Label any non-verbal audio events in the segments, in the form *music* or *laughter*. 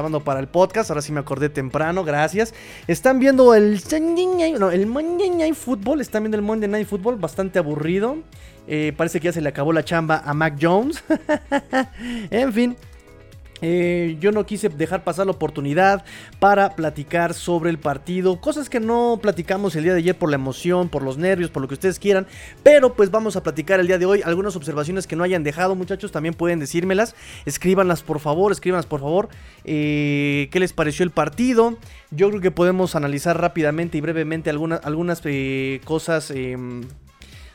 grabando para el podcast. Ahora sí me acordé temprano, gracias. Están viendo el no, el Monday Night Football. Están viendo el Monday Night Football, bastante aburrido. Eh, parece que ya se le acabó la chamba a Mac Jones. *laughs* en fin, eh, yo no quise dejar pasar la oportunidad para platicar sobre el partido, cosas que no platicamos el día de ayer por la emoción, por los nervios, por lo que ustedes quieran, pero pues vamos a platicar el día de hoy. Algunas observaciones que no hayan dejado muchachos, también pueden decírmelas, escríbanlas por favor, escríbanlas por favor, eh, qué les pareció el partido, yo creo que podemos analizar rápidamente y brevemente algunas, algunas eh, cosas em,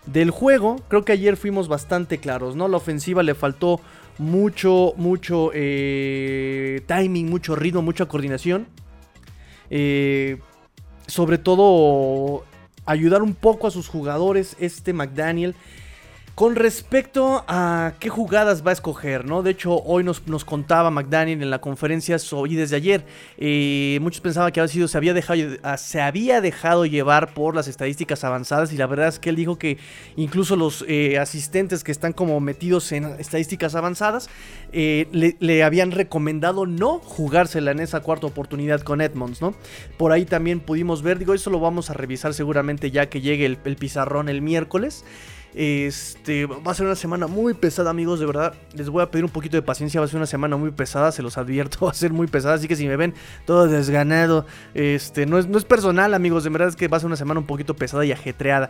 del juego, creo que ayer fuimos bastante claros, ¿no? La ofensiva le faltó mucho, mucho eh, timing, mucho ritmo, mucha coordinación. Eh, sobre todo ayudar un poco a sus jugadores, este McDaniel. Con respecto a qué jugadas va a escoger, ¿no? De hecho, hoy nos, nos contaba McDaniel en la conferencia y desde ayer. Eh, muchos pensaban que había sido, se había, dejado, ah, se había dejado llevar por las estadísticas avanzadas. Y la verdad es que él dijo que incluso los eh, asistentes que están como metidos en estadísticas avanzadas eh, le, habían recomendado no jugársela en esa cuarta oportunidad con Edmonds, ¿no? Por ahí también pudimos ver, digo, eso lo vamos a revisar seguramente ya que llegue el pizarrón el miércoles. Este, va a ser una semana muy pesada, amigos, de verdad. Les voy a pedir un poquito de paciencia, va a ser una semana muy pesada, se los advierto, *laughs* va a ser muy pesada, así que si me ven todo desganado, este, no es, no es personal, amigos, de verdad es que va a ser una semana un poquito pesada y ajetreada.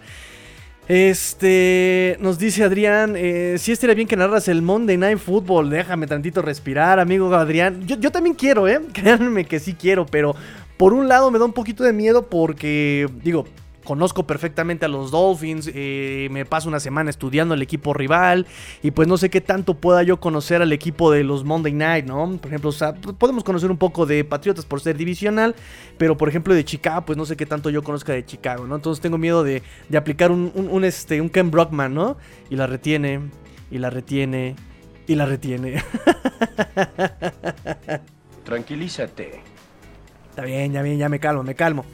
Este, nos dice Adrián, eh, si estaría bien que narras el Monday Night Football, déjame tantito respirar, amigo Adrián. Yo, yo también quiero, ¿eh? *laughs* Créanme que sí quiero, pero por un lado me da un poquito de miedo porque, digo, conozco perfectamente a los Dolphins, eh, me paso una semana estudiando el equipo rival y pues no sé qué tanto pueda yo conocer al equipo de los Monday Night, ¿no? Por ejemplo, podemos conocer un poco de Patriotas por ser divisional, pero por ejemplo de Chicago, pues no sé qué tanto yo conozca de Chicago, ¿no? Entonces tengo miedo de, aplicar un, este, un Ken Brockman, ¿no? Y la retiene, y la retiene, y la retiene. *laughs* Tranquilízate. Está bien, ya bien, ya me calmo, me calmo.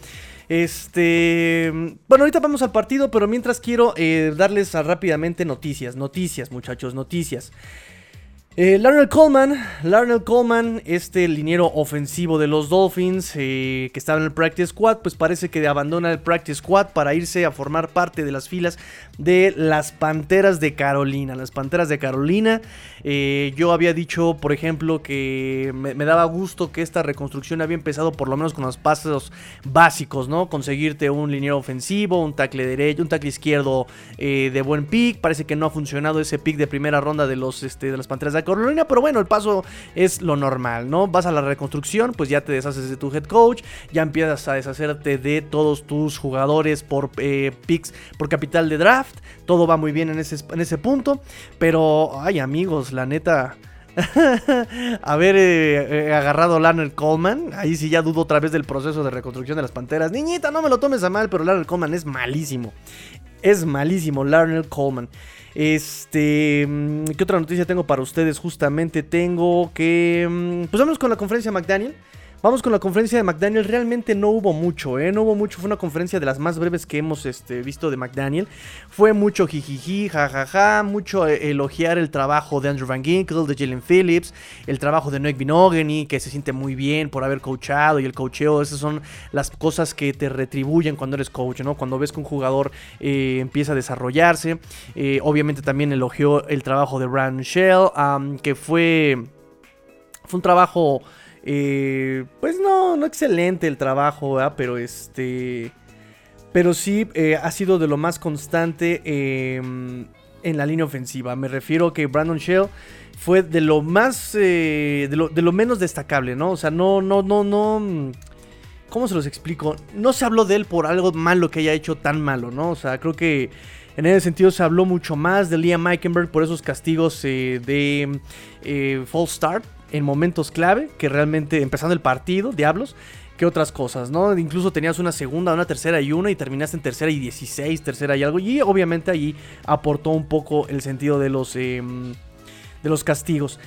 Este. Bueno, ahorita vamos al partido, pero mientras quiero eh, darles rápidamente noticias. Noticias, muchachos, noticias. Eh, Coleman, Larnell Coleman, este liniero ofensivo de los Dolphins eh, que estaba en el Practice Squad, pues parece que abandona el Practice Squad para irse a formar parte de las filas de las Panteras de Carolina. Las Panteras de Carolina, eh, yo había dicho, por ejemplo, que me, daba gusto que esta reconstrucción había empezado por lo menos con los pasos básicos, ¿no? Conseguirte un liniero ofensivo, un tackle derecho, un tackle izquierdo de buen pick. Parece que no ha funcionado ese pick de primera ronda de, los, este, de las Panteras de Carolina, pero bueno, el paso es lo normal, ¿no? Vas a la reconstrucción, pues ya te deshaces de tu head coach, ya empiezas a deshacerte de todos tus jugadores por eh, picks, por capital de draft, todo va muy bien en ese, en ese punto, pero, ay amigos, la neta... *laughs* haber eh, eh, agarrado Coleman. Ahí sí ya dudo otra vez del proceso de reconstrucción de las panteras. Niñita, no me lo tomes a mal, pero Larner Coleman es malísimo. Es malísimo, Larner Coleman. Este, mm, ¿qué otra noticia tengo para ustedes? Justamente tengo que, mm, pues vamos con la conferencia McDaniel. Vamos con la conferencia de McDaniel. Realmente no hubo mucho, ¿eh? No hubo mucho. Fue una conferencia de las más breves que hemos este, visto de McDaniel. Fue mucho jijiji, jajaja. Mucho eh, elogiar el trabajo de Andrew Van Ginkle, de Jalen Phillips. El trabajo de Noek Binogany, que se siente muy bien por haber coachado. Y el coacheo, esas son las cosas que te retribuyen cuando eres coach, ¿no? Cuando ves que un jugador eh, empieza a desarrollarse. Eh, obviamente también elogió el trabajo de Brandon Shell, que fue. Fue un trabajo eh, pues no, no excelente el trabajo, pero este... Pero sí eh, ha sido de lo más constante em, en la línea ofensiva. Me refiero que Brandon Shell fue de lo más... Eh, de, lo, menos destacable, ¿no? O sea, no, no, no, no... ¿Cómo se los explico? No se habló de él por algo malo que haya hecho tan malo, ¿no? O sea, creo que en ese sentido se habló mucho más de Liam Meikenberg por esos castigos de false start en momentos clave, que realmente empezando el partido, diablos, que otras cosas, ¿no? Incluso tenías una segunda, una tercera y una y terminaste en tercera y 16, tercera y algo. Y obviamente allí aportó un poco el sentido de los, em, de los castigos.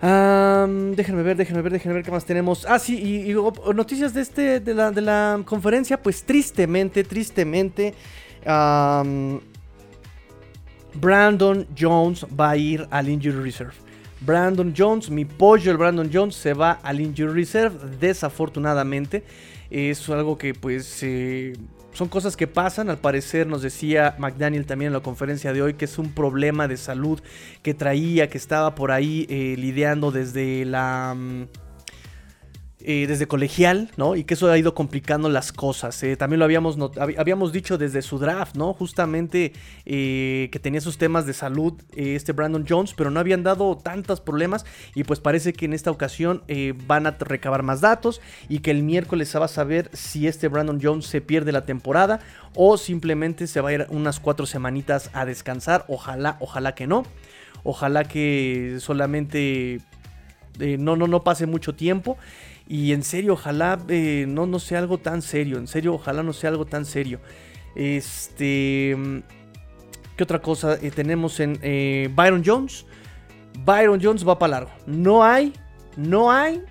déjenme ver, déjenme ver, déjenme ver qué más tenemos. Ah, sí, y, noticias de, este, de, la, de la conferencia, pues tristemente, tristemente, Brandon Jones va a ir al Injury Reserve. Brandon Jones, mi pollo, el Brandon Jones, se va al Injury Reserve, desafortunadamente. Es algo que pues eh, son cosas que pasan. Al parecer nos decía McDaniel también en la conferencia de hoy que es un problema de salud que traía, que estaba por ahí eh, lidiando desde la... Mm, eh, desde colegial, ¿no? Y que eso ha ido complicando las cosas. Eh. También lo habíamos, habíamos dicho desde su draft, ¿no? Justamente eh, que tenía sus temas de salud este Brandon Jones, pero no habían dado tantos problemas y pues parece que en esta ocasión van a recabar más datos y que el miércoles se va a saber si este Brandon Jones se pierde la temporada o simplemente se va a ir unas cuatro semanitas a descansar. Ojalá, ojalá que no. Ojalá que solamente no, no, no pase mucho tiempo. Y en serio, ojalá eh, no, no sea algo tan serio. En serio, ojalá no sea algo tan serio. Este. ¿Qué otra cosa eh, tenemos en eh, Byron Jones? Byron Jones va para largo. No hay, no hay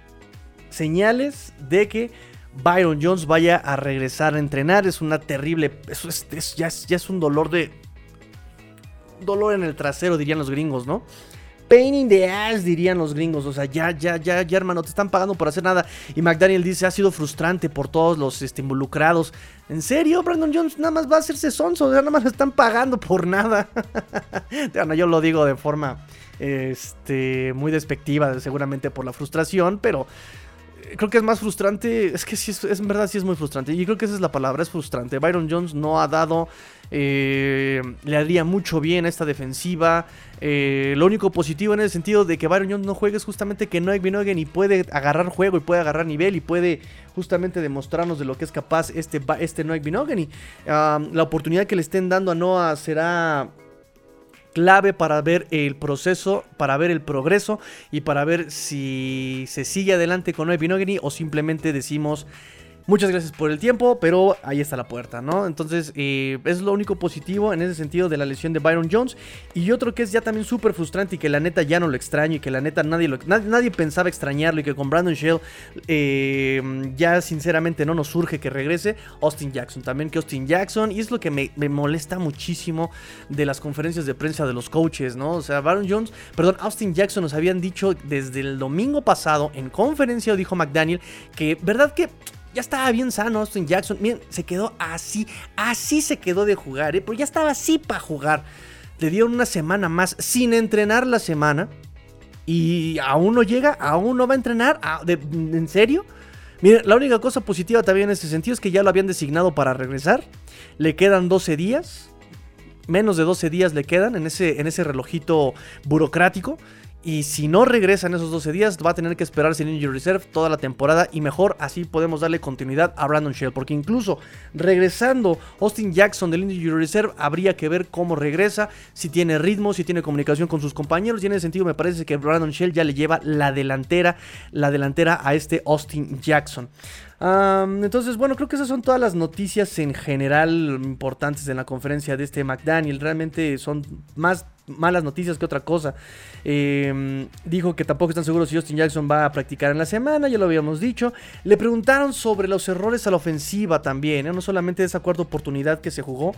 señales de que Byron Jones vaya a regresar a entrenar. Es una terrible. Eso es, ya, es, ya es un dolor de. Dolor en el trasero, dirían los gringos, ¿no? Pain in the ass, dirían los gringos. O sea, ya, ya, ya, ya, hermano, te están pagando por hacer nada. Y McDaniel dice, ha sido frustrante por todos los este, involucrados. ¿En serio? Brandon Jones nada más va a hacerse sonso. Sea, nada más están pagando por nada. *laughs* bueno, yo lo digo de forma este, muy despectiva, seguramente por la frustración, pero creo que es más frustrante. Es que sí, es, en verdad sí es muy frustrante. Y creo que esa es la palabra, es frustrante. Byron Jones no ha dado. Eh, le haría mucho bien a esta defensiva. Eh, lo único positivo en el sentido de que Byron Jones no juegue es justamente que Noek Binogen y puede agarrar juego y puede agarrar nivel y puede justamente demostrarnos de lo que es capaz este, este Noek. Y la oportunidad que le estén dando a Noah será clave para ver el proceso, para ver el progreso y para ver si se sigue adelante con Pinogni o simplemente decimos Muchas gracias por el tiempo, pero ahí está la puerta, ¿no? Entonces, eh, es lo único positivo en ese sentido de la lesión de Byron Jones. Y otro que es ya también súper frustrante y que la neta ya no lo extraño y que la neta nadie, lo, nadie, pensaba extrañarlo y que con Brandon Shell eh, ya sinceramente no nos surge que regrese. Austin Jackson, también que Austin Jackson. Y es lo que me, me molesta muchísimo de las conferencias de prensa de los coaches, ¿no? O sea, Byron Jones, perdón, Austin Jackson nos habían dicho desde el domingo pasado en conferencia, dijo McDaniel, que, ¿verdad que ya estaba bien sano Austin Jackson. Miren, se quedó así, así se quedó de jugar, ¿eh? Pero ya estaba así para jugar. Le dieron una semana más sin entrenar la semana. Y aún no llega, aún no va a entrenar. Ah, ¿En serio? Miren, la única cosa positiva también en ese sentido es que ya lo habían designado para regresar. Le quedan 12 días. Menos de 12 días le quedan en ese, en ese relojito burocrático. Y si no regresa en esos 12 días, va a tener que esperarse en Injury Reserve toda la temporada. Y mejor así podemos darle continuidad a Brandon Shell. Porque incluso regresando Austin Jackson del Injury Reserve, habría que ver cómo regresa. Si tiene ritmo, si tiene comunicación con sus compañeros. Y en ese sentido, me parece que Brandon Shell ya le lleva la delantera, la delantera a este Austin Jackson entonces, bueno, creo que esas son todas las noticias en general importantes en la conferencia de este McDaniel. Realmente son más malas noticias que otra cosa. Em, dijo que tampoco están seguros si Justin Jackson va a practicar en la semana, ya lo habíamos dicho. Le preguntaron sobre los errores a la ofensiva también, ¿eh? no solamente esa cuarta oportunidad que se jugó.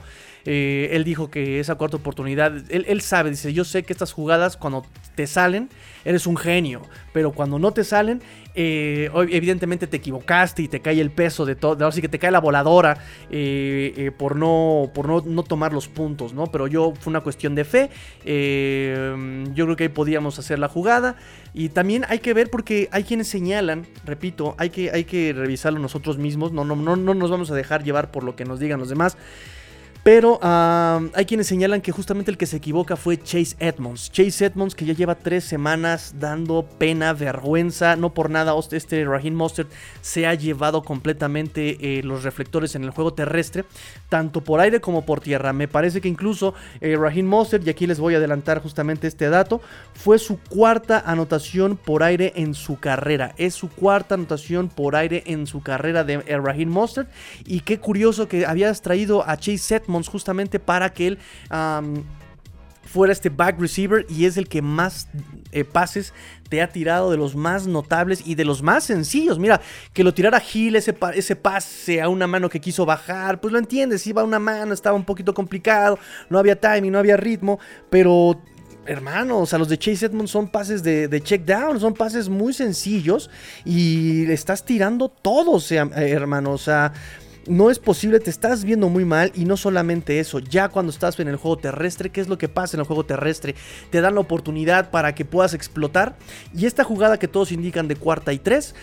Eh, él dijo que esa cuarta oportunidad, él, sabe, dice, yo sé que estas jugadas cuando te salen, eres un genio, pero cuando no te salen, eh, evidentemente te equivocaste y te cae el peso de todo, así que te cae la voladora eh, por, no, por no, tomar los puntos, ¿no? Pero yo fue una cuestión de fe, yo creo que ahí podíamos hacer la jugada y también hay que ver porque hay quienes señalan, repito, hay que, hay que revisarlo nosotros mismos, no, no, no, no nos vamos a dejar llevar por lo que nos digan los demás. Pero hay quienes señalan que justamente el que se equivoca fue Chase Edmonds. Chase Edmonds que ya lleva tres semanas dando pena, vergüenza. No por nada este Raheem Mostert se ha llevado completamente eh, los reflectores en el juego terrestre. Tanto por aire como por tierra. Me parece que incluso eh, Raheem Mostert, y aquí les voy a adelantar justamente este dato, fue su cuarta anotación por aire en su carrera. Es su cuarta anotación por aire en su carrera de eh, Raheem Mostert. Y qué curioso que habías traído a Chase Edmonds justamente para que él fuera este back receiver y es el que más eh, pases te ha tirado de los más notables y de los más sencillos. Mira, que lo tirara Gil, ese, ese pase a una mano que quiso bajar, pues lo entiendes, iba a una mano, estaba un poquito complicado, no había timing, no había ritmo, pero hermano, o sea, los de Chase Edmonds son pases de, check down, son pases muy sencillos y estás tirando todo, o sea, hermano, o sea, no es posible, te estás viendo muy mal y no solamente eso, ya cuando estás en el juego terrestre, ¿qué es lo que pasa en el juego terrestre? Te dan la oportunidad para que puedas explotar y esta jugada que todos indican de cuarta y tres,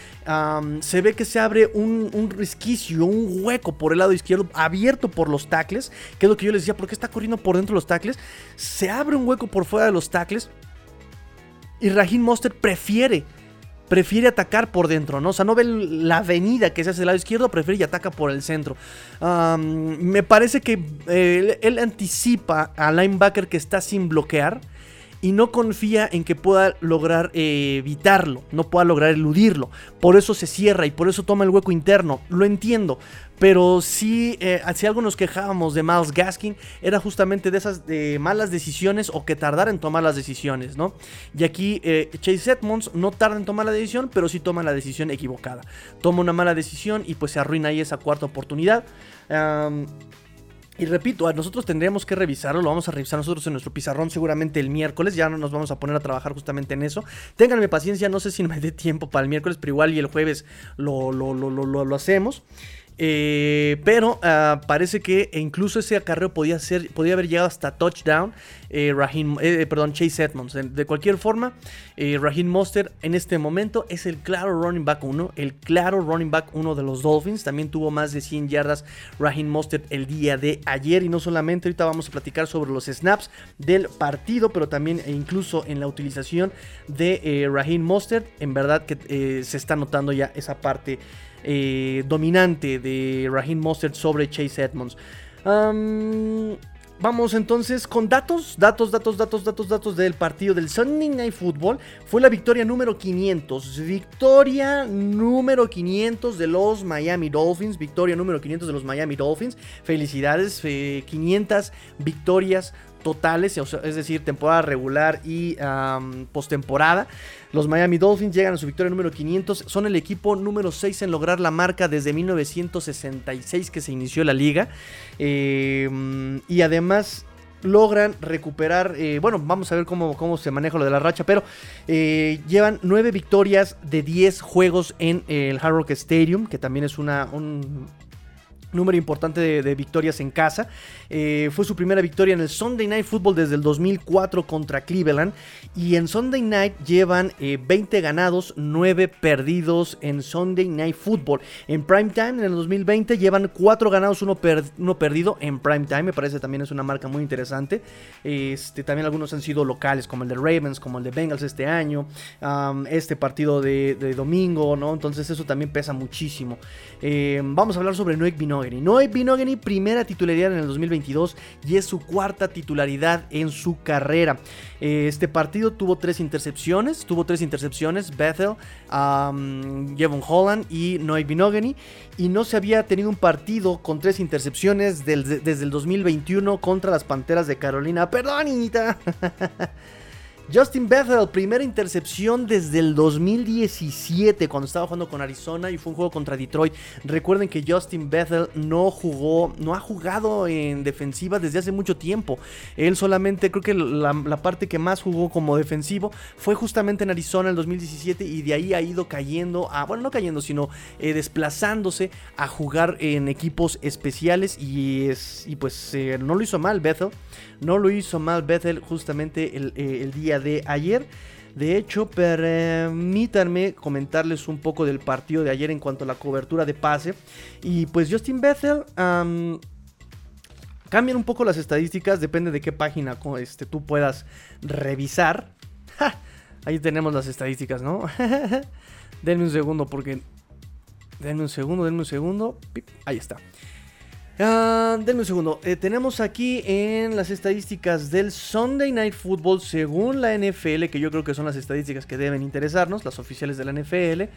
se ve que se abre un, un, un hueco por el lado izquierdo abierto por los tackles, que es lo que yo les decía, ¿por qué está corriendo por dentro de los tackles? Se abre un hueco por fuera de los tackles y Raheem Monster prefiere prefiere atacar por dentro, ¿no? O sea, no ve la avenida que se hace del lado izquierdo, prefiere y ataca por el centro. me parece que eh, él anticipa al linebacker que está sin bloquear y no confía en que pueda lograr eh, evitarlo, no pueda lograr eludirlo. Por eso se cierra y por eso toma el hueco interno. Lo entiendo. Pero sí, eh, si algo nos quejábamos de Miles Gaskin, era justamente de esas malas decisiones o que tardara en tomar las decisiones, ¿no? Y aquí eh, Chase Edmonds no tarda en tomar la decisión, pero sí toma la decisión equivocada. Toma una mala decisión y pues se arruina ahí esa cuarta oportunidad. Y repito, nosotros tendríamos que revisarlo, lo vamos a revisar nosotros en nuestro pizarrón seguramente el miércoles, ya nos vamos a poner a trabajar justamente en eso. Ténganme paciencia, no sé si me dé tiempo para el miércoles, pero igual y el jueves lo, lo, lo, lo hacemos. Eh, pero ah, parece que incluso ese acarreo podía, ser, podía haber llegado hasta touchdown. Eh, eh, perdón, Chase Edmonds. De, cualquier forma, Raheem Monster en este momento es el claro running back 1. El claro running back 1 de los Dolphins. También tuvo más de 100 yardas Raheem Monster el día de ayer. Y no solamente, ahorita vamos a platicar sobre los snaps del partido, pero también e incluso en la utilización de Raheem Monster. En verdad que se está notando ya esa parte. Eh, dominante de Raheem Mostert sobre Chase Edmonds. vamos entonces con datos, datos, datos, datos, datos, datos del partido del Sunday Night Football. Fue la victoria número 500, victoria número 500 de los Miami Dolphins, victoria número 500 de los Miami Dolphins. Felicidades, 500 eh, victorias totales, es decir, temporada regular y postemporada. Los Miami Dolphins llegan a su victoria número 500, son el equipo número 6 en lograr la marca desde 1966 que se inició la liga. Em, y además logran recuperar, eh, bueno, vamos a ver cómo, cómo, se maneja lo de la racha, pero eh, llevan 9 victorias de 10 juegos en el Hard Rock Stadium, que también es una, un, número importante de, victorias en casa. Eh, fue su primera victoria en el Sunday Night Football desde el 2004 contra Cleveland. Y en Sunday Night llevan 20 eh, ganados, 9 perdidos en Sunday Night Football. En Prime Time, en el 2020, llevan 4 ganados, 1 perdido en Prime Time. Me parece también es una marca muy interesante. Este, también algunos han sido locales, como el de Ravens, como el de Bengals este año. este partido de, domingo, ¿no? Entonces eso también pesa muchísimo. Eh, vamos a hablar sobre Noek Vino Noé Binogany, primera titularidad en el 2022 y es su cuarta titularidad en su carrera. Este partido tuvo tres intercepciones, tuvo tres intercepciones, Bethel, um, Jevon Holland y Noé Binogany. Y no se había tenido un partido con tres intercepciones desde el 2021 contra las Panteras de Carolina. Perdón, *laughs* Justin Bethel, primera intercepción desde el 2017 cuando estaba jugando con Arizona y fue un juego contra Detroit. Recuerden que Justin Bethel no jugó, no ha jugado en defensiva desde hace mucho tiempo. Él solamente, creo que la, parte que más jugó como defensivo fue justamente en Arizona en el 2017 y de ahí ha ido cayendo, a, bueno, no cayendo, sino eh, desplazándose a jugar en equipos especiales y, es, y pues eh, no lo hizo mal Bethel. No lo hizo mal Bethel justamente el, eh, el día de ayer. De hecho, permítanme comentarles un poco del partido de ayer en cuanto a la cobertura de pase. Y pues Justin Bethel... cambian un poco las estadísticas, depende de qué página este, tú puedas revisar. *laughs* ahí tenemos las estadísticas, ¿no? *laughs* denme un segundo porque... Denme un segundo, denme un segundo. Ahí está. Uh, denme un segundo. Eh, tenemos aquí en las estadísticas del Sunday Night Football, según la NFL, que yo creo que son las estadísticas que deben interesarnos, las oficiales de la NFL.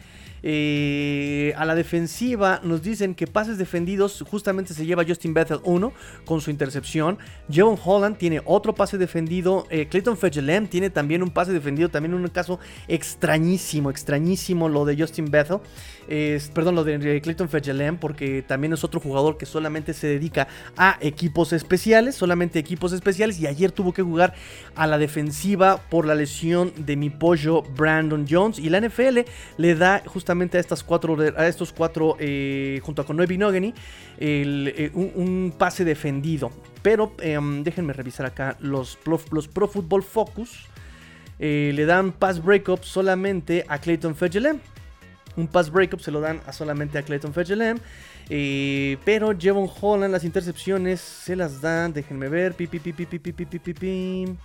Eh, a la defensiva nos dicen que pases defendidos justamente se lleva Justin Bethel 1 con su intercepción. Joan Holland tiene otro pase defendido. Eh, Clayton Fetchelem tiene también un pase defendido. También un caso extrañísimo, extrañísimo lo de Justin Bethel. Perdón, lo de Clayton Fetchelem porque también es otro jugador que solamente se dedica a equipos especiales, solamente equipos especiales, y ayer tuvo que jugar a la defensiva por la lesión de mi pollo Brandon Jones, y la NFL le da justamente a, estas cuatro, a estos cuatro, eh, junto con Noé Binogany, eh, un, pase defendido. Pero em, déjenme revisar acá los, los Pro Football Focus. Eh, le dan pass breakup solamente a Clayton Fegelem. Un pass breakup se lo dan a solamente a Clayton Fegelem. Eh, pero Jevon Holland, las intercepciones se las dan. Déjenme ver. Pi, pi, pi, pi, pi, pi, pi, pi, pi.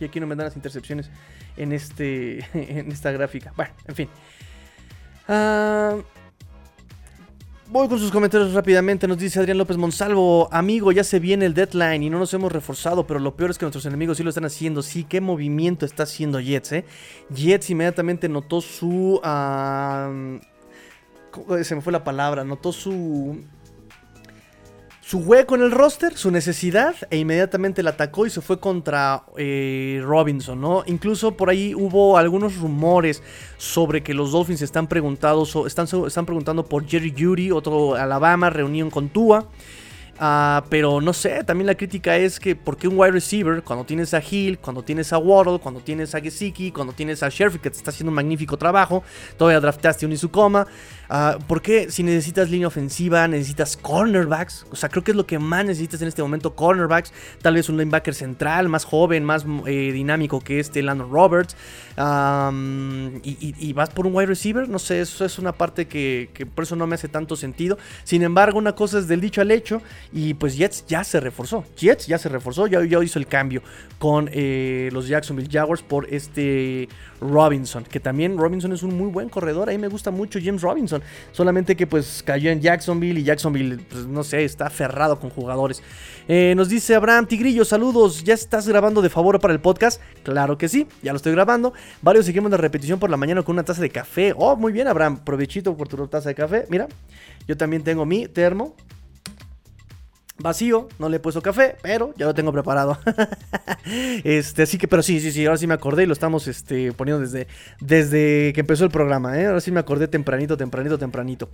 Y aquí no me dan las intercepciones en, este, *laughs* en esta gráfica. Bueno, en fin. Ah, Voy con sus comentarios rápidamente. Nos dice Adrián López Monsalvo. Amigo, ya se viene el deadline y no nos hemos reforzado, pero lo peor es que nuestros enemigos sí lo están haciendo. Sí, qué movimiento está haciendo Jets, eh. Jets inmediatamente notó su. se me fue la palabra. Notó su su hueco en el roster, su necesidad, e inmediatamente la atacó y se fue contra eh, Robinson, ¿no? Incluso por ahí hubo algunos rumores sobre que los Dolphins están, preguntados, están, están preguntando por Jerry Judy, otro Alabama, reunión con Tua. Ah, pero no sé, también la crítica es que ¿por qué un wide receiver cuando tienes a Hill, cuando tienes a Waddle, cuando tienes a Gesicki, cuando tienes a Sheriff que te está haciendo un magnífico trabajo, todavía draftaste un Isukoma? Uh, ¿Por qué si necesitas línea ofensiva, necesitas cornerbacks? O sea, creo que es lo que más necesitas en este momento, cornerbacks. Tal vez un linebacker central, más joven, más eh, dinámico que este Landon Roberts. y, vas por un wide receiver, no sé, eso es una parte que, por eso no me hace tanto sentido. Sin embargo, una cosa es del dicho al hecho y pues Jets ya se reforzó. Jets ya se reforzó, ya, ya hizo el cambio con eh, los Jacksonville Jaguars por este Robinson, que también Robinson es un muy buen corredor, a mí me gusta mucho James Robinson, solamente que pues cayó en Jacksonville y Jacksonville, pues no sé, está aferrado con jugadores. Eh, nos dice Abraham Tigrillo, saludos, ¿ya estás grabando de favor para el podcast? Claro que sí, ya lo estoy grabando. Varios seguimos de repetición por la mañana con una taza de café. Oh, muy bien Abraham, provechito por tu taza de café. Mira, yo también tengo mi termo vacío, no le he puesto café, pero ya lo tengo preparado. *laughs* este, así que, pero sí, sí, sí, ahora sí me acordé y lo estamos este, poniendo desde, desde que empezó el programa, ¿eh? Ahora sí me acordé tempranito, tempranito, tempranito.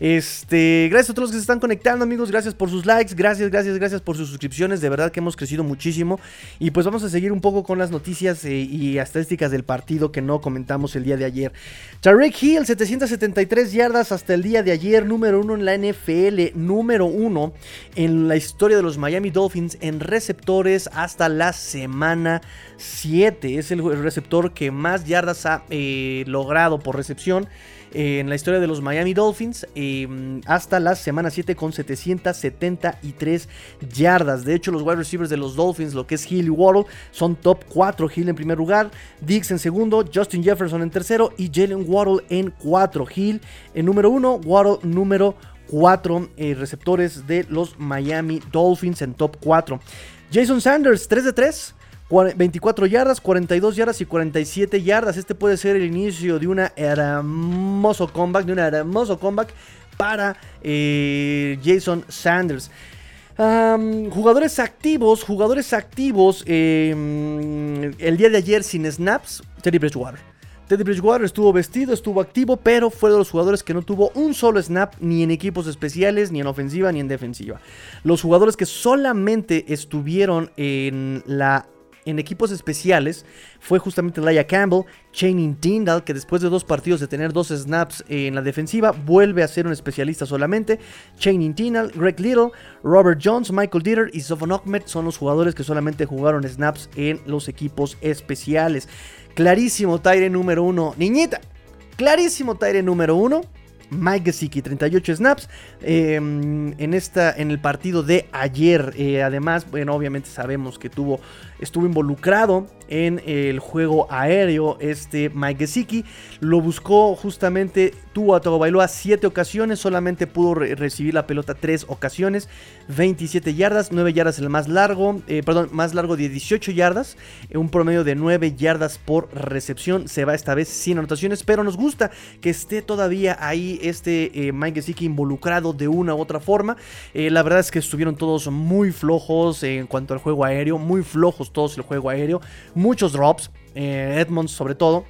Este, gracias a todos los que se están conectando, amigos, gracias por sus likes, gracias, gracias, gracias por sus suscripciones, de verdad que hemos crecido muchísimo. Y pues vamos a seguir un poco con las noticias eh, y estadísticas del partido que no comentamos el día de ayer. Tarek Hill, 773 yardas hasta el día de ayer, número uno en la NFL, número uno en la historia de los Miami Dolphins en receptores hasta la semana 7. Es el receptor que más yardas ha eh, logrado por recepción eh, en la historia de los Miami Dolphins em, hasta la semana 7 con 773 yardas. De hecho, los wide receivers de los Dolphins, lo que es Hill y Waddle, son top 4. Hill en primer lugar, Diggs en segundo, Justin Jefferson en tercero y Jalen Waddle en 4. Hill en número 1, Waddle número 4 eh, receptores de los Miami Dolphins en top 4. Jason Sanders, 3 de 3. 24 yardas, 42 yardas y 47 yardas. Este puede ser el inicio de una hermoso comeback, de un hermoso comeback para eh, Jason Sanders. jugadores activos, jugadores activos. Em, el día de ayer sin snaps, Teddy Bridgewater. Teddy Bridgewater estuvo vestido, estuvo activo, pero fue de los jugadores que no tuvo un solo snap ni en equipos especiales, ni en ofensiva, ni en defensiva. Los jugadores que solamente estuvieron en la en equipos especiales fue justamente Laia Campbell, Channing Tindall, que después de dos partidos de tener dos snaps en la defensiva, vuelve a ser un especialista solamente. Channing Tindall, Greg Little, Robert Jones, Michael Dieter y Sofon Ahmed son los jugadores que solamente jugaron snaps en los equipos especiales. Clarísimo Tyre número uno. Niñita, clarísimo Tyre número uno. Mike Gesicki, 38 snaps em, en, esta, en el partido de ayer. Eh, además, bueno, obviamente sabemos que tuvo, estuvo involucrado en el juego aéreo este Mike Gesicki. Lo buscó justamente, tuvo a Bailoa 7 ocasiones, solamente pudo recibir la pelota 3 ocasiones, 27 yardas, 9 yardas el más largo, eh, perdón, más largo de 18 yardas, un promedio de 9 yardas por recepción. Se va esta vez sin anotaciones, pero nos gusta que esté todavía ahí este eh, Mike Gesicki involucrado de una u otra forma. Eh, la verdad es que estuvieron todos muy flojos en cuanto al juego aéreo, muy flojos todos el juego aéreo muchos drops, eh, Edmonds sobre todo.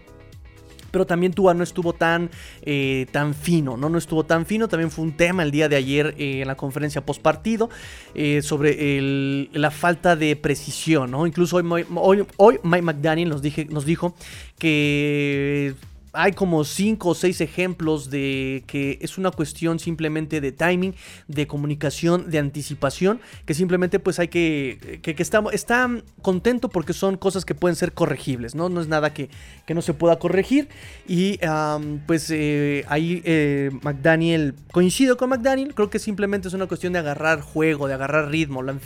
pero también Tua no estuvo tan, eh, tan fino, ¿no? No estuvo tan fino. También fue un tema el día de ayer eh, en la conferencia post partido sobre la falta de precisión, ¿no? Incluso hoy, hoy, hoy Mike McDaniel nos, dije, nos dijo que hay como cinco o seis ejemplos de que es una cuestión simplemente de timing, de comunicación, de anticipación, que simplemente pues hay que, que, está, contento porque son cosas que pueden ser corregibles, ¿no? No es nada que, no se pueda corregir y pues eh, ahí eh, McDaniel, coincido con McDaniel, creo que simplemente es una cuestión de agarrar juego, de agarrar ritmo, la,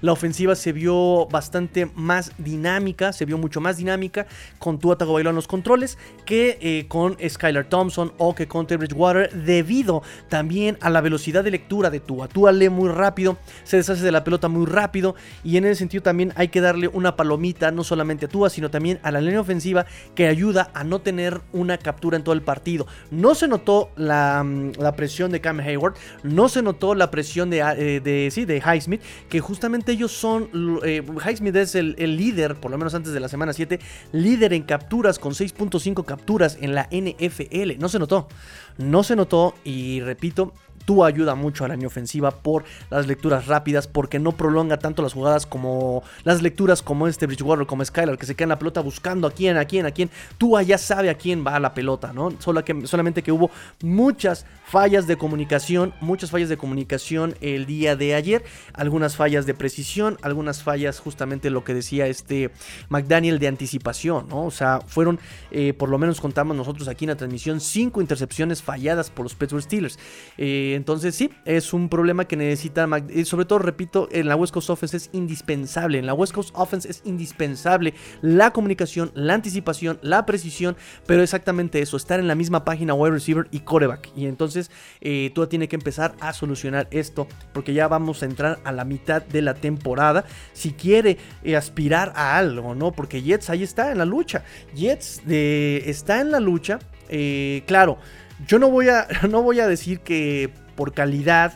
la ofensiva se vio bastante más dinámica, se vio mucho más dinámica con Tua Tagovailoa en los controles que eh, con Skylar Thompson o que con Terry Bridgewater debido también a la velocidad de lectura de Tua. Tua lee muy rápido, se deshace de la pelota muy rápido y en ese sentido también hay que darle una palomita no solamente a Tua sino también a la línea ofensiva que ayuda a no tener una captura en todo el partido. No se notó la, mm, presión de Cam Hayward, no se notó la presión de, eh, de, sí, de Highsmith, que justamente ellos son, eh, Highsmith es el, el líder, por lo menos antes de la semana 7, líder en capturas con 6.5 capturas en la NFL. No se notó. No se notó y repito, tú ayuda mucho a la línea ofensiva por las lecturas rápidas, porque no prolonga tanto las jugadas como las lecturas como este Bridgewater, como Skylar, que se queda en la pelota buscando a quién, a quién, a quién. Tú ya sabe a quién va la pelota, ¿no? Solo que, solamente que hubo muchas fallas de comunicación, muchas fallas de comunicación el día de ayer, algunas fallas de precisión, algunas fallas justamente lo que decía este McDaniel de anticipación, ¿no? O sea, fueron, eh, por lo menos contamos nosotros aquí en la transmisión, cinco intercepciones falladas por los Pittsburgh Steelers. Eh, entonces sí, es un problema que necesita, y sobre todo, repito, en la West Coast Offense es indispensable, en la West Coast Offense es indispensable la comunicación, la anticipación, la precisión, pero exactamente eso, estar en la misma página wide receiver y coreback. Y entonces eh, tú tienes que empezar a solucionar esto, porque ya vamos a entrar a la mitad de la temporada. Si quiere eh, aspirar a algo, ¿no? Porque Jets ahí está en la lucha. Jets está en la lucha, eh, claro. Yo no voy a, *laughs* no voy a decir que por calidad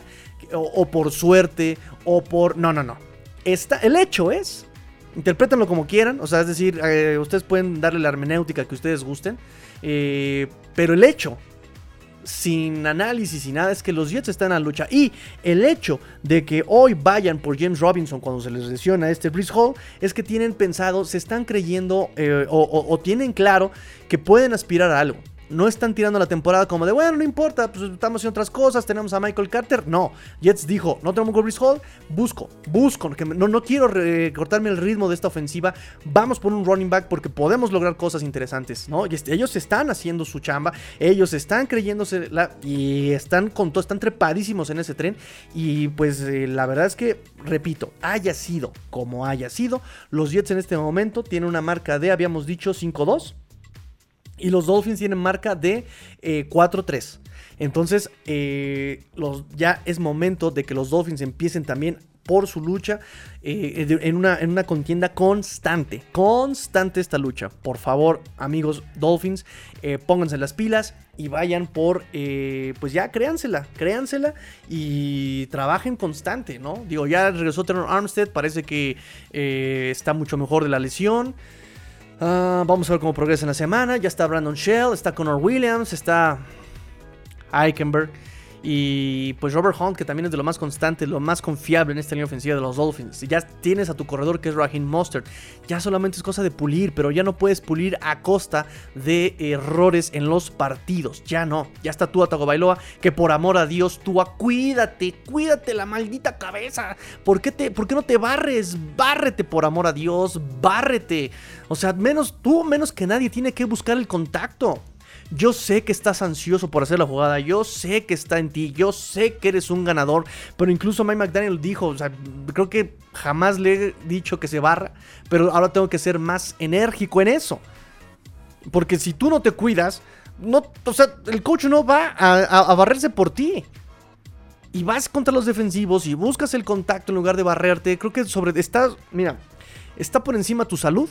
o, por suerte o por... No, no, no. Está, el hecho es, interprétenlo como quieran, o sea, es decir, eh, ustedes pueden darle la hermenéutica que ustedes gusten, eh, pero el hecho, sin análisis y nada, es que los Jets están en lucha. Y el hecho de que hoy vayan por James Robinson cuando se les lesiona este Brice Hall, es que tienen pensado, se están creyendo eh, o tienen claro que pueden aspirar a algo no están tirando la temporada como de, bueno, no importa, pues estamos haciendo otras cosas, tenemos a Michael Carter. No, Jets dijo, no tenemos Goldbridge Hall, busco, busco, que no, no quiero cortarme el ritmo de esta ofensiva, vamos por un running back porque podemos lograr cosas interesantes, ¿no? Y ellos están haciendo su chamba, ellos están creyéndose la, y están con todo, están trepadísimos en ese tren y pues eh, la verdad es que, repito, haya sido como haya sido, los Jets en este momento tienen una marca de, habíamos dicho, 5-2. Y los Dolphins tienen marca de 4-3. Eh, Entonces, eh, ya es momento de que los Dolphins empiecen también por su lucha eh, en, una, en, una, contienda constante. Constante esta lucha. Por favor, amigos Dolphins, pónganse las pilas y vayan por, pues ya créansela, créansela y trabajen constante, ¿no? Digo, ya regresó Terror Armstead, parece que está mucho mejor de la lesión. Ah, vamos a ver cómo progresa en la semana. Ya está Brandon Shell, está Connor Williams, está Eichenberg. Y pues Robert Hunt, que también es de lo más constante, lo más confiable en esta línea ofensiva de los Dolphins. Ya tienes a tu corredor que es Raheem Mustard. Ya solamente es cosa de pulir, pero ya no puedes pulir a costa de errores en los partidos. Ya no. Ya está tú, Bailoa, que por amor a Dios, tú cuídate, cuídate la maldita cabeza. ¿Por qué, te, ¿Por qué no te barres? Bárrete por amor a Dios, bárrete. O sea, menos tú, menos que nadie tiene que buscar el contacto. Yo sé que estás ansioso por hacer la jugada, yo sé que está en ti, yo sé que eres un ganador, pero incluso Mike McDaniel dijo, o sea, creo que jamás le he dicho que se barra, pero ahora tengo que ser más enérgico en eso. Porque si tú no te cuidas, no, o sea, el coach no va a, barrerse por ti y vas contra los defensivos y buscas el contacto en lugar de barrerte, creo que sobre está, mira, está por encima tu salud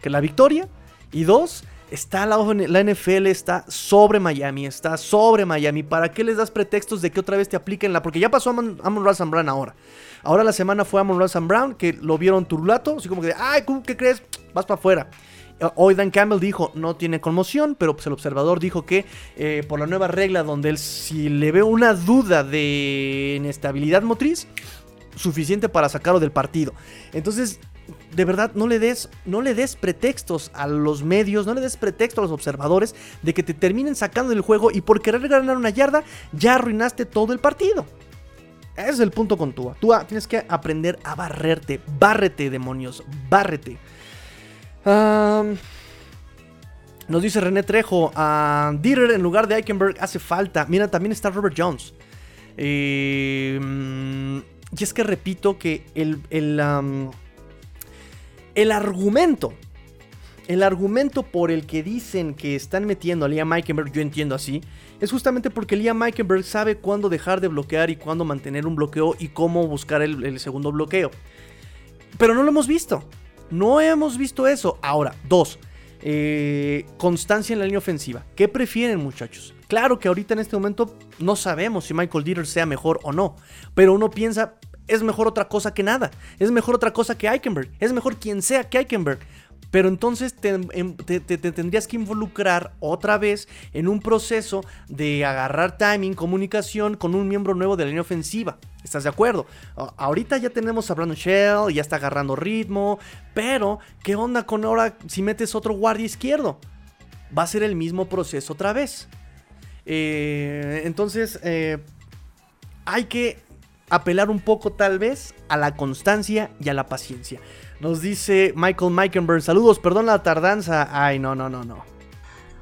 que la victoria y dos, Está la, la NFL está sobre Miami, está sobre Miami. ¿Para qué les das pretextos de que otra vez te apliquen la? Porque ya pasó Amon, Amon Brown ahora. Ahora la semana fue Amon Russell Brown, que lo vieron turlato, así como que, ay, ¿qué crees? Vas para afuera. Hoy Dan Campbell dijo no tiene conmoción, pero pues el observador dijo que eh, por la nueva regla donde él si le ve una duda de inestabilidad motriz, suficiente para sacarlo del partido. Entonces, de verdad, no le des, no le des pretextos a los medios, no le des pretexto a los observadores de que te terminen sacando del juego y por querer ganar una yarda ya arruinaste todo el partido. Ese es el punto con Tua. Tua tienes que aprender a barrerte. Bárrete, demonios. Bárrete. nos dice René Trejo. A Dieter en lugar de Eichenberg hace falta. Mira, también está Robert Jones. Em, y es que repito que el, el argumento el argumento por el que dicen que están metiendo a Liam Eikenberg, yo entiendo así, es justamente porque Liam Eikenberg sabe cuándo dejar de bloquear y cuándo mantener un bloqueo y cómo buscar el, segundo bloqueo. Pero no lo hemos visto. No hemos visto eso. Ahora, dos. Eh, constancia en la línea ofensiva. ¿Qué prefieren, muchachos? Claro que ahorita en este momento no sabemos si Michael Dieter sea mejor o no. Pero uno piensa, es mejor otra cosa que nada. Es mejor otra cosa que Eichenberg. Es mejor quien sea que Eichenberg. Pero entonces em, te, tendrías que involucrar otra vez en un proceso de agarrar timing, comunicación con un miembro nuevo de la línea ofensiva. ¿Estás de acuerdo? ahorita ya tenemos a Brandon Shell, ya está agarrando ritmo, pero ¿qué onda con ahora si metes otro guardia izquierdo? Va a ser el mismo proceso otra vez. Eh, entonces, eh, hay que apelar un poco tal vez a la constancia y a la paciencia. Nos dice Michael Meikenberg, saludos, perdón la tardanza. Ay, no, no, no, no.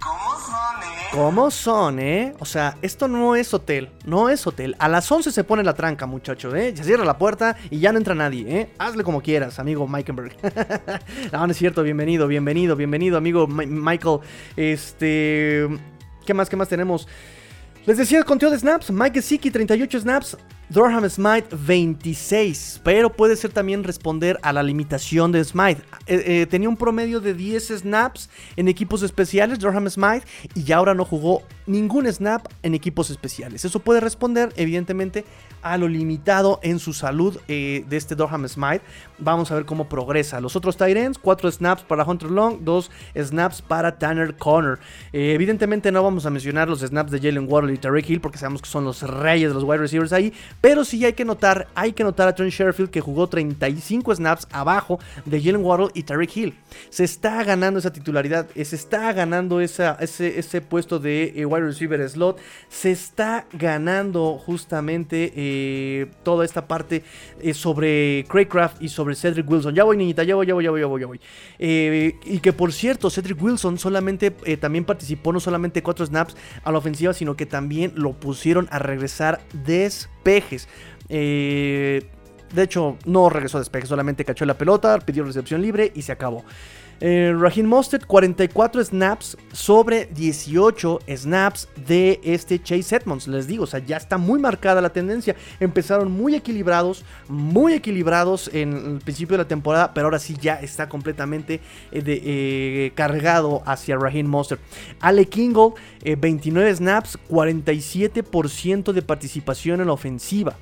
¿Cómo son, eh? ¿Cómo son, eh? O sea, esto no es hotel, no es hotel. A las 11 se pone la tranca, muchachos, eh. Se cierra la puerta y ya no entra nadie, eh. Hazle como quieras, amigo Meikenberg. *laughs* no, no es cierto, bienvenido, bienvenido, bienvenido, amigo Michael. Este... ¿Qué más, qué más tenemos? Les decía el conteo de snaps, Mike Gesicki 38 snaps, Durham Smite 26, pero puede ser también responder a la limitación de Smite. Eh, eh, tenía un promedio de 10 snaps en equipos especiales, Durham Smite, y ahora no jugó ningún snap en equipos especiales. Eso puede responder, evidentemente, a lo limitado en su salud eh, de este Durham Smite. Vamos a ver cómo progresa. Los otros Tyrants, 4 snaps para Hunter Long, 2 snaps para Tanner Connor. evidentemente no vamos a mencionar los snaps de Jalen Waddle y Tarek Hill porque sabemos que son los reyes de los wide receivers ahí, pero sí hay que notar, hay que notar a Trent Sherfield que jugó 35 snaps abajo de Jalen Waddle y Tariq Hill. Se está ganando esa titularidad, se está ganando ese, ese, puesto de eh, wide receiver slot, se está ganando justamente eh, toda esta parte eh, sobre Craycraft y sobre Cedric Wilson. Ya voy, niñita, ya voy, ya voy, ya voy, ya voy. Ya voy. y que por cierto, Cedric Wilson solamente también participó no solamente 4 snaps a la ofensiva, sino que también lo pusieron a regresar despeje eh, de hecho, no regresó a despeje, solamente cachó la pelota, pidió recepción libre y se acabó. Eh, Raheem Mostert, 44 snaps sobre 18 snaps de este Chase Edmonds. Les digo, o sea, ya está muy marcada la tendencia. Empezaron muy equilibrados, muy equilibrados en el principio de la temporada, pero ahora sí ya está completamente eh, eh, cargado hacia Raheem Mostert. Ale Kingle, 29 snaps, 47% de participación en la ofensiva.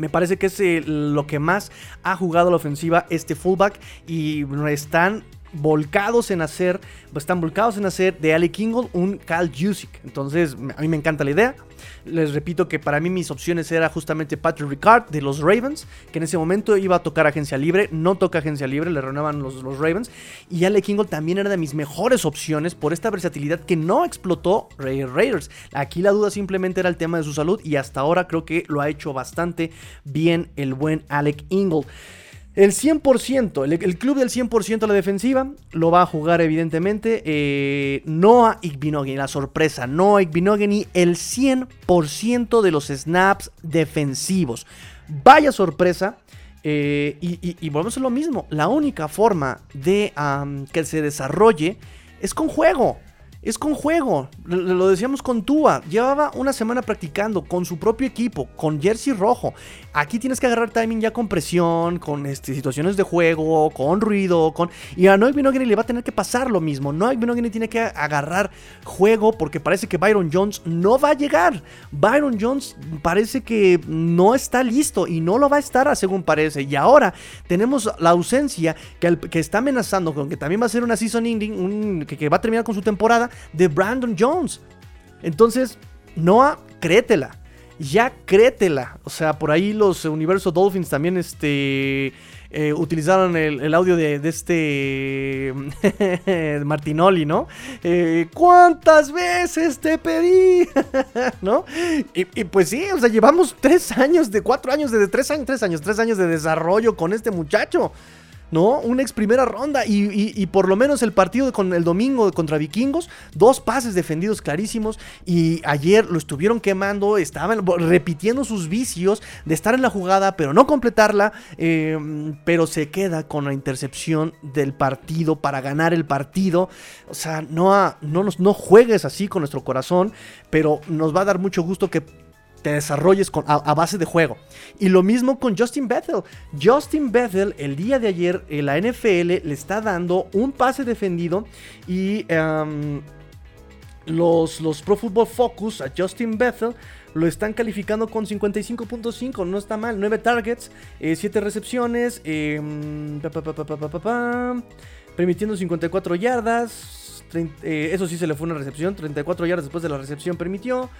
Me parece que es eh, lo que más ha jugado la ofensiva este fullback y están volcados en hacer, están volcados en hacer de Ali Kingle un Cal Jusic. Entonces, a mí me encanta la idea. Les repito que para mí mis opciones era justamente Patrick Ricard de los Ravens, que en ese momento iba a tocar agencia libre, no toca agencia libre, le renuevan los, los Ravens. Y Ale Kingle también era de mis mejores opciones por esta versatilidad que no explotó Raiders. Aquí la duda simplemente era el tema de su salud y hasta ahora creo que lo ha hecho bastante bien el buen Alec Ingle. El 100%, el, club del 100% a la defensiva lo va a jugar evidentemente eh, Noah Igbinogany, la sorpresa, Noah Igbinogany, el 100% de los snaps defensivos. Vaya sorpresa. Eh, y, volvemos a lo mismo, la única forma de que se desarrolle es con juego. es con juego. Lo decíamos con Tua. Llevaba una semana practicando con su propio equipo, con jersey rojo. Aquí tienes que agarrar timing ya con presión, con este, situaciones de juego, con ruido, con... Y a Noah Binogany le va a tener que pasar lo mismo. Noah Binogany tiene que agarrar juego porque parece que Byron Jones no va a llegar. Byron Jones parece que no está listo y no lo va a estar según parece. Y ahora tenemos la ausencia que, que está amenazando con que también va a ser una season ending, que va a terminar con su temporada de Brandon Jones. Entonces, Noah, créetela. Ya créetela. O sea, por ahí los Universo Dolphins también este, eh, utilizaron el, audio de, este *laughs* Martinoli, ¿no? Eh, ¿Cuántas veces te pedí? *laughs* ¿No? Y, pues sí, o sea, llevamos tres años, de cuatro años, de tres años, tres años, tres años de desarrollo con este muchacho. ¿No? Una ex primera ronda y, por lo menos el partido con el domingo contra Vikingos, dos pases defendidos clarísimos y ayer lo estuvieron quemando, estaban repitiendo sus vicios de estar en la jugada pero no completarla, em, pero se queda con la intercepción del partido para ganar el partido. O sea, no, no, no juegues así con nuestro corazón, pero nos va a dar mucho gusto que te desarrolles a, base de juego. Y lo mismo con Justin Bethel. Justin Bethel el día de ayer la NFL le está dando un pase defendido y em, los, los Pro Football Focus a Justin Bethel lo están calificando con 55.5, no está mal, 9 targets, 7 eh, recepciones, em, permitiendo 54 yardas. Eh, eso sí se le fue una recepción, 34 yardas después de la recepción permitió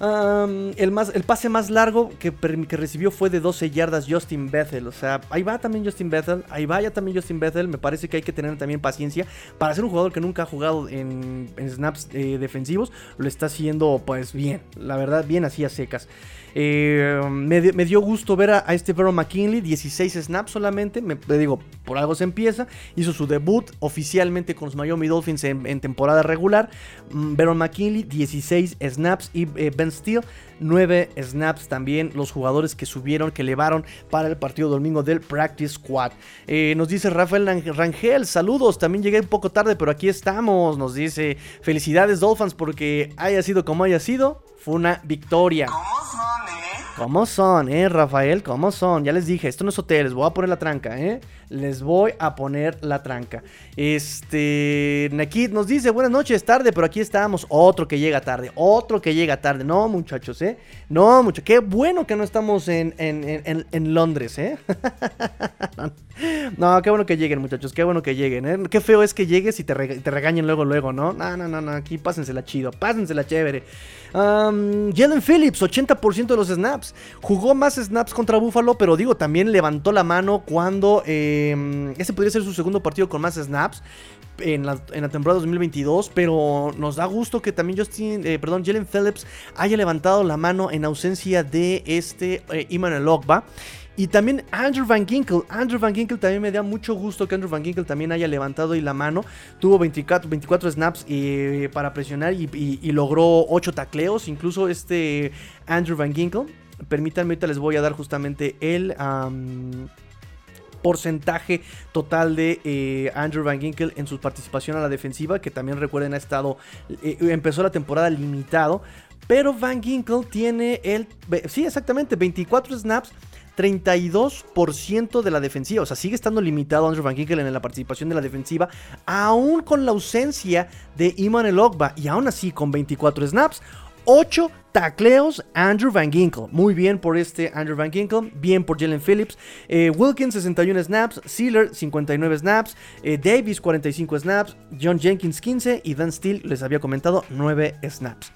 el, más, el pase más largo que, que, recibió fue de 12 yardas Justin Bethel. O sea, ahí va también Justin Bethel. Ahí va ya también Justin Bethel. Me parece que hay que tener también paciencia. Para ser un jugador que nunca ha jugado en, snaps eh, defensivos, lo está haciendo pues bien. La verdad, bien así a secas. Eh, me, dio gusto ver a, este Vero McKinley, 16 snaps solamente. Me, digo, por algo se empieza. Hizo su debut oficialmente con los Miami Dolphins en, temporada regular. Mm, Vero McKinley, 16 snaps. Y eh, Ben Steele, 9 snaps también. Los jugadores que subieron, que elevaron para el partido domingo del Practice Squad. Eh, nos dice Rafael Rangel, saludos. También llegué un poco tarde, pero aquí estamos. Nos dice felicidades Dolphins porque haya sido como haya sido. Fue una victoria. ¿Cómo son, eh, Rafael? ¿Cómo son? Ya les dije, esto no es hotel, les voy a poner la tranca, ¿eh? Les voy a poner la tranca. Este. Nakid nos dice: Buenas noches, tarde, pero aquí estamos. Otro que llega tarde, otro que llega tarde. No, muchachos, ¿eh? No, mucho. Qué bueno que no estamos en, en, Londres, ¿eh? *laughs* no, qué bueno que lleguen, muchachos. Qué bueno que lleguen, ¿eh? Qué feo es que llegues y te, regañen luego, luego, ¿no? No, no, no, no. Aquí pásensela chido, pásensela chévere. Um, Jalen Phillips, 80% de los snaps. Jugó más snaps contra Buffalo, pero digo, también levantó la mano cuando. Eh, ese podría ser su segundo partido con más snaps. En la, temporada 2022, pero nos da gusto que también Justin, eh, perdón, Jalen Phillips haya levantado la mano en ausencia de este eh, Iman Ogba. Y también Andrew Van Ginkel. Andrew Van Ginkel también me da mucho gusto que Andrew Van Ginkel también haya levantado y la mano. Tuvo 24, 24 snaps eh, para presionar y, logró 8 tacleos. Incluso este Andrew Van Ginkel. Permítanme, ahorita les voy a dar justamente el... porcentaje total de eh, Andrew Van Ginkel en su participación a la defensiva, que también recuerden ha estado, eh, empezó la temporada limitado, pero Van Ginkel tiene el, sí exactamente, 24 snaps, 32% de la defensiva. O sea, sigue estando limitado Andrew Van Ginkel en la participación de la defensiva, aún con la ausencia de Iman El Ogba. Y aún así, con 24 snaps, 8 tacleos Andrew Van Ginkel. Muy bien por este Andrew Van Ginkel. Bien por Jalen Phillips. Eh, Wilkins 61 snaps. Sealer 59 snaps. Eh, Davis 45 snaps. John Jenkins 15. Y Dan Steele, les había comentado, 9 snaps.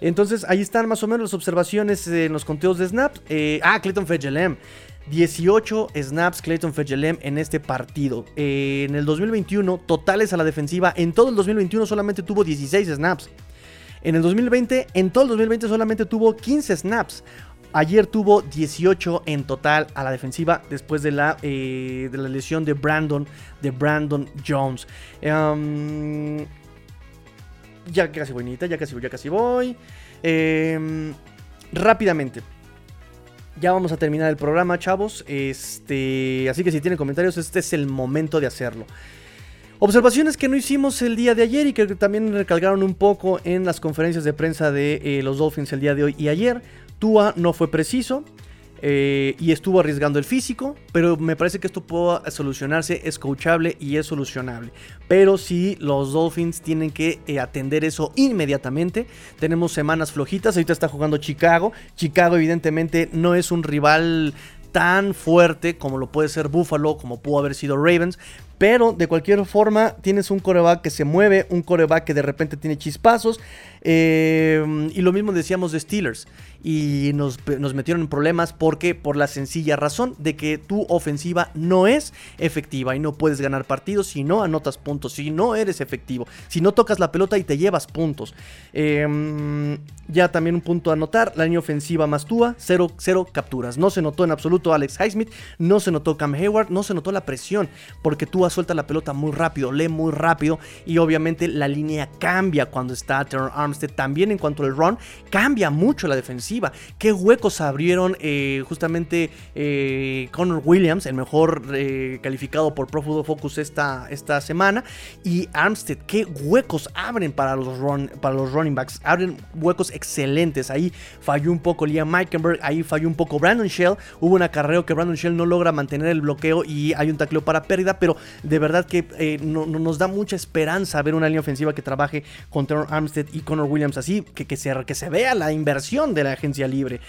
Entonces ahí están más o menos las observaciones en los conteos de snaps. Eh, ah, Clayton Fejelem. 18 snaps Clayton Fejelem en este partido. en el 2021, totales a la defensiva. En todo el 2021 solamente tuvo 16 snaps. En el 2020, en todo el 2020 solamente tuvo 15 snaps. Ayer tuvo 18 en total a la defensiva después de la, eh, de la lesión de Brandon, de Brandon Jones. Em, ya casi voy, ya casi voy, ya casi voy. Em, rápidamente. Ya vamos a terminar el programa, chavos. Este, así que si tienen comentarios, este es el momento de hacerlo. Observaciones que no hicimos el día de ayer y que también recalcaron un poco en las conferencias de prensa de eh, los Dolphins el día de hoy y ayer. Tua no fue preciso. Eh, y estuvo arriesgando el físico, pero me parece que esto puede solucionarse, es coachable y es solucionable. Pero si los Dolphins tienen que eh, atender eso inmediatamente. Tenemos semanas flojitas, ahorita está jugando Chicago. Chicago evidentemente no es un rival tan fuerte como lo puede ser Buffalo, como pudo haber sido Ravens, pero de cualquier forma, tienes un coreback que se mueve, un coreback que de repente tiene chispazos. Eh, y lo mismo decíamos de Steelers. Y nos, metieron en problemas porque por la sencilla razón de que tu ofensiva no es efectiva y no puedes ganar partidos si no anotas puntos, si no eres efectivo, si no tocas la pelota y te llevas puntos. Em, ya también un punto a anotar, la línea ofensiva más Tua, 0, capturas. No se notó en absoluto Alex Highsmith, no se notó Cam Hayward, no se notó la presión porque Tua suelta la pelota muy rápido, lee muy rápido y obviamente la línea cambia cuando está Terror También en cuanto al run, cambia mucho la defensiva. ¿Qué huecos abrieron eh, justamente eh, Connor Williams, el mejor eh, calificado por Pro Football Focus esta, esta semana? Y Armstead, ¿qué huecos abren para los, run, para los running backs? Abren huecos excelentes. Ahí falló un poco Liam Meikenberg, ahí falló un poco Brandon Shell. Hubo un acarreo que Brandon Shell no logra mantener el bloqueo y hay un tacleo para pérdida, pero de verdad que eh, no, nos da mucha esperanza ver una línea ofensiva que trabaje con Terror Armstead y Williams así, que, que, se, que se vea la inversión de la agencia libre.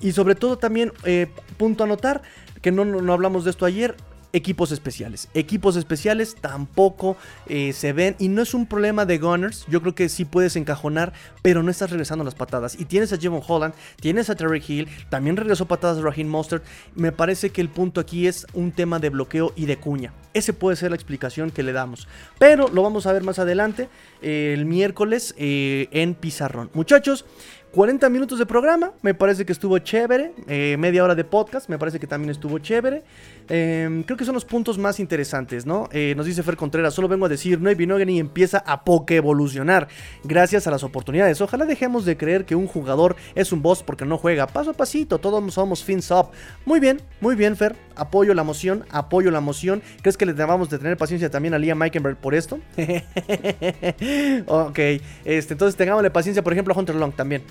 y sobre todo también, eh, punto a notar, que no, no hablamos de esto ayer, equipos especiales. Equipos especiales tampoco eh, se ven y no es un problema de Gunners. Yo creo que sí puedes encajonar, pero no estás regresando las patadas. Y tienes a Jevon Holland, tienes a Terry Hill, también regresó patadas Raheem Mostert. Me parece que el punto aquí es un tema de bloqueo y de cuña. Ese puede ser la explicación que le damos. Pero lo vamos a ver más adelante, el miércoles eh, en Pizarrón. Muchachos, 40 minutos de programa, me parece que estuvo chévere. Eh, media hora de podcast, me parece que también estuvo chévere. Em, creo que son los puntos más interesantes, ¿no? Eh, nos dice Fer Contreras, solo vengo a decir, no hay y empieza a poke evolucionar gracias a las oportunidades. Ojalá dejemos de creer que un jugador es un boss porque no juega. Paso a pasito, todos somos fins up. Muy bien, muy bien, Fer. Apoyo la moción, apoyo la moción. ¿Crees que le debamos de tener paciencia también a Liam Meikenberg por esto? *laughs* ok, este, entonces tengámosle paciencia, por ejemplo, a Hunter Long también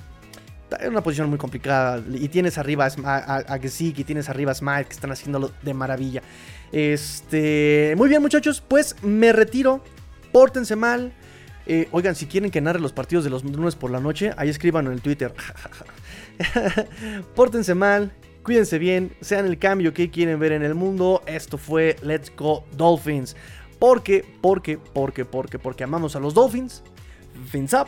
es una posición muy complicada. Y tienes arriba a, a, y tienes arriba a Smite que están haciéndolo de maravilla. Este. Muy bien, muchachos. Pues me retiro. Pórtense mal. Eh, oigan, si quieren que narre los partidos de los lunes por la noche, ahí escriban en el Twitter. *laughs* Pórtense mal. Cuídense bien. Sean el cambio que quieren ver en el mundo. Esto fue Let's Go Dolphins. Porque, porque, porque, porque, porque amamos a los Dolphins. Fins up.